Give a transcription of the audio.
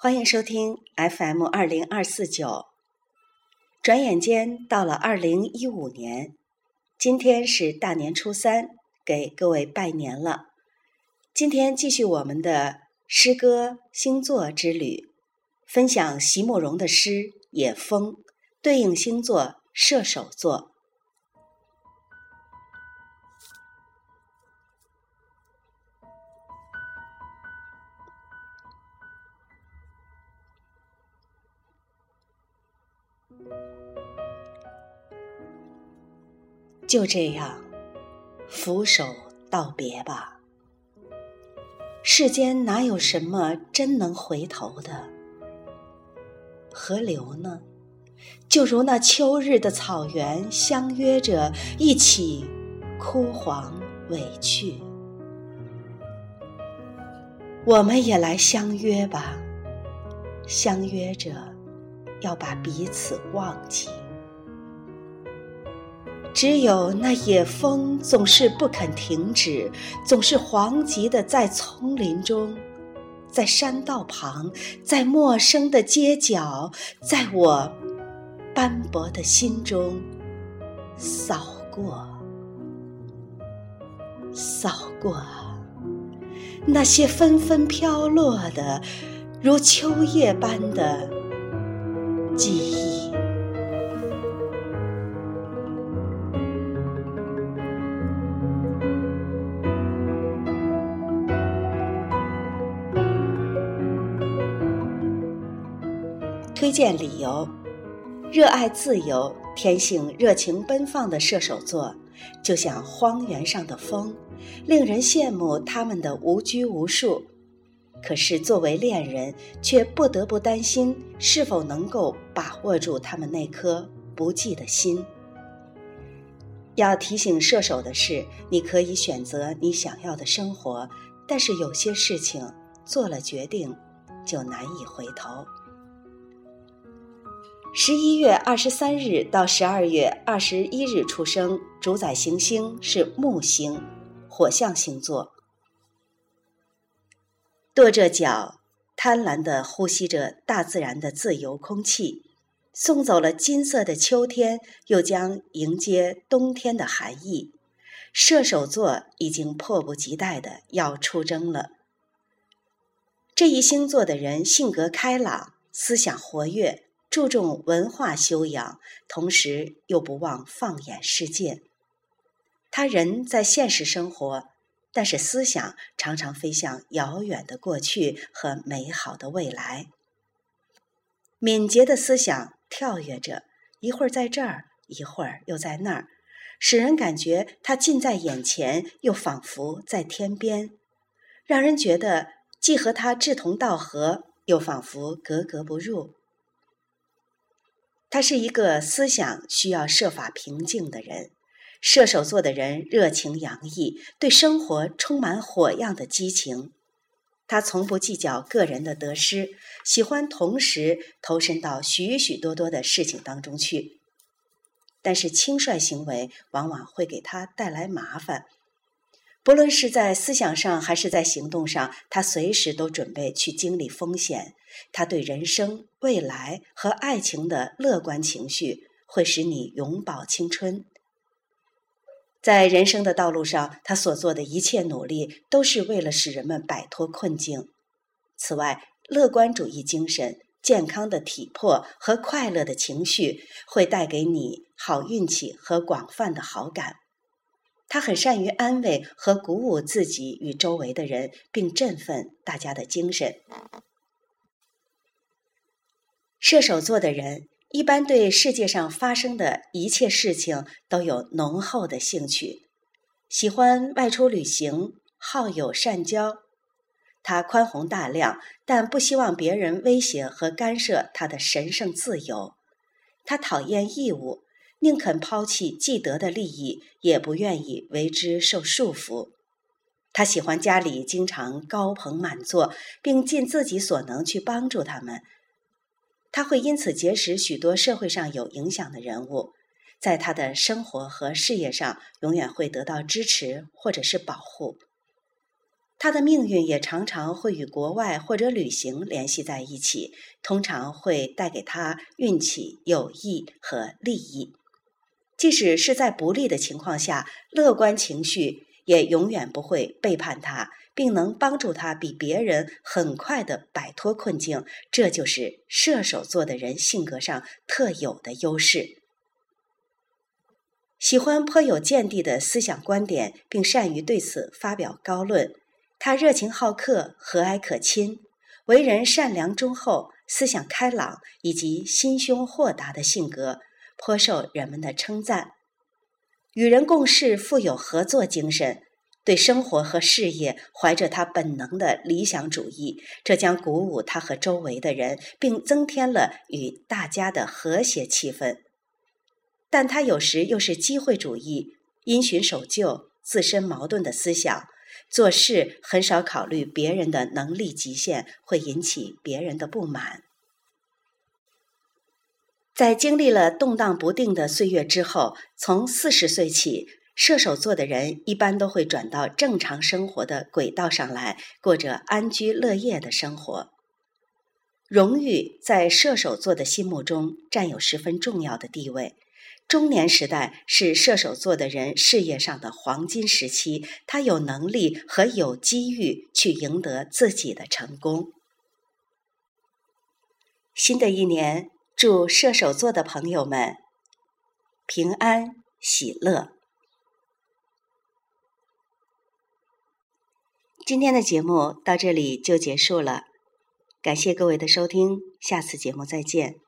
欢迎收听 FM 二零二四九。转眼间到了二零一五年，今天是大年初三，给各位拜年了。今天继续我们的诗歌星座之旅，分享席慕容的诗《野风》，对应星座射手座。就这样，俯首道别吧。世间哪有什么真能回头的？河流呢？就如那秋日的草原，相约着一起枯黄委屈。我们也来相约吧，相约着要把彼此忘记。只有那野风总是不肯停止，总是惶急的在丛林中，在山道旁，在陌生的街角，在我斑驳的心中扫过，扫过那些纷纷飘落的如秋叶般的记忆。推荐理由：热爱自由、天性热情奔放的射手座，就像荒原上的风，令人羡慕他们的无拘无束。可是作为恋人，却不得不担心是否能够把握住他们那颗不羁的心。要提醒射手的是，你可以选择你想要的生活，但是有些事情做了决定，就难以回头。十一月二十三日到十二月二十一日出生，主宰行星是木星，火象星座。跺着脚，贪婪地呼吸着大自然的自由空气，送走了金色的秋天，又将迎接冬天的寒意。射手座已经迫不及待的要出征了。这一星座的人性格开朗，思想活跃。注重文化修养，同时又不忘放眼世界。他人在现实生活，但是思想常常飞向遥远的过去和美好的未来。敏捷的思想跳跃着，一会儿在这儿，一会儿又在那儿，使人感觉他近在眼前，又仿佛在天边，让人觉得既和他志同道合，又仿佛格格不入。他是一个思想需要设法平静的人。射手座的人热情洋溢，对生活充满火样的激情。他从不计较个人的得失，喜欢同时投身到许许多多的事情当中去。但是轻率行为往往会给他带来麻烦。不论是在思想上还是在行动上，他随时都准备去经历风险。他对人生、未来和爱情的乐观情绪，会使你永葆青春。在人生的道路上，他所做的一切努力，都是为了使人们摆脱困境。此外，乐观主义精神、健康的体魄和快乐的情绪，会带给你好运气和广泛的好感。他很善于安慰和鼓舞自己与周围的人，并振奋大家的精神。射手座的人一般对世界上发生的一切事情都有浓厚的兴趣，喜欢外出旅行，好友善交。他宽宏大量，但不希望别人威胁和干涉他的神圣自由。他讨厌义务。宁肯抛弃既得的利益，也不愿意为之受束缚。他喜欢家里经常高朋满座，并尽自己所能去帮助他们。他会因此结识许多社会上有影响的人物，在他的生活和事业上永远会得到支持或者是保护。他的命运也常常会与国外或者旅行联系在一起，通常会带给他运气、友谊和利益。即使是在不利的情况下，乐观情绪也永远不会背叛他，并能帮助他比别人很快的摆脱困境。这就是射手座的人性格上特有的优势。喜欢颇有见地的思想观点，并善于对此发表高论。他热情好客、和蔼可亲，为人善良忠厚，思想开朗，以及心胸豁达的性格，颇受人们的称赞。与人共事，富有合作精神，对生活和事业怀着他本能的理想主义，这将鼓舞他和周围的人，并增添了与大家的和谐气氛。但他有时又是机会主义、因循守旧、自身矛盾的思想。做事很少考虑别人的能力极限，会引起别人的不满。在经历了动荡不定的岁月之后，从四十岁起，射手座的人一般都会转到正常生活的轨道上来，过着安居乐业的生活。荣誉在射手座的心目中占有十分重要的地位。中年时代是射手座的人事业上的黄金时期，他有能力和有机遇去赢得自己的成功。新的一年，祝射手座的朋友们平安喜乐。今天的节目到这里就结束了，感谢各位的收听，下次节目再见。